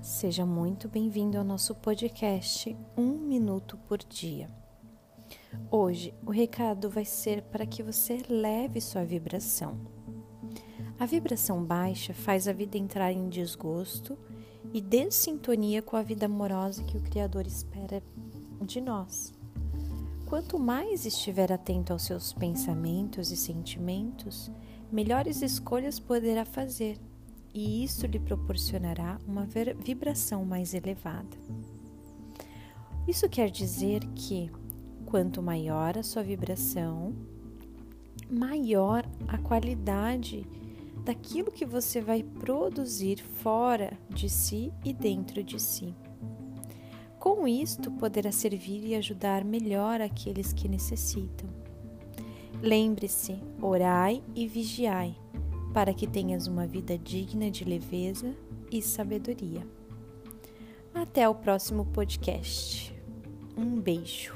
seja muito bem-vindo ao nosso podcast Um Minuto por Dia. Hoje o recado vai ser para que você leve sua vibração. A vibração baixa faz a vida entrar em desgosto e desintonia com a vida amorosa que o Criador espera de nós. Quanto mais estiver atento aos seus pensamentos e sentimentos, melhores escolhas poderá fazer e isso lhe proporcionará uma vibração mais elevada. Isso quer dizer que, quanto maior a sua vibração, maior a qualidade daquilo que você vai produzir fora de si e dentro de si. Com isto, poderá servir e ajudar melhor aqueles que necessitam. Lembre-se, orai e vigiai para que tenhas uma vida digna de leveza e sabedoria. Até o próximo podcast. Um beijo.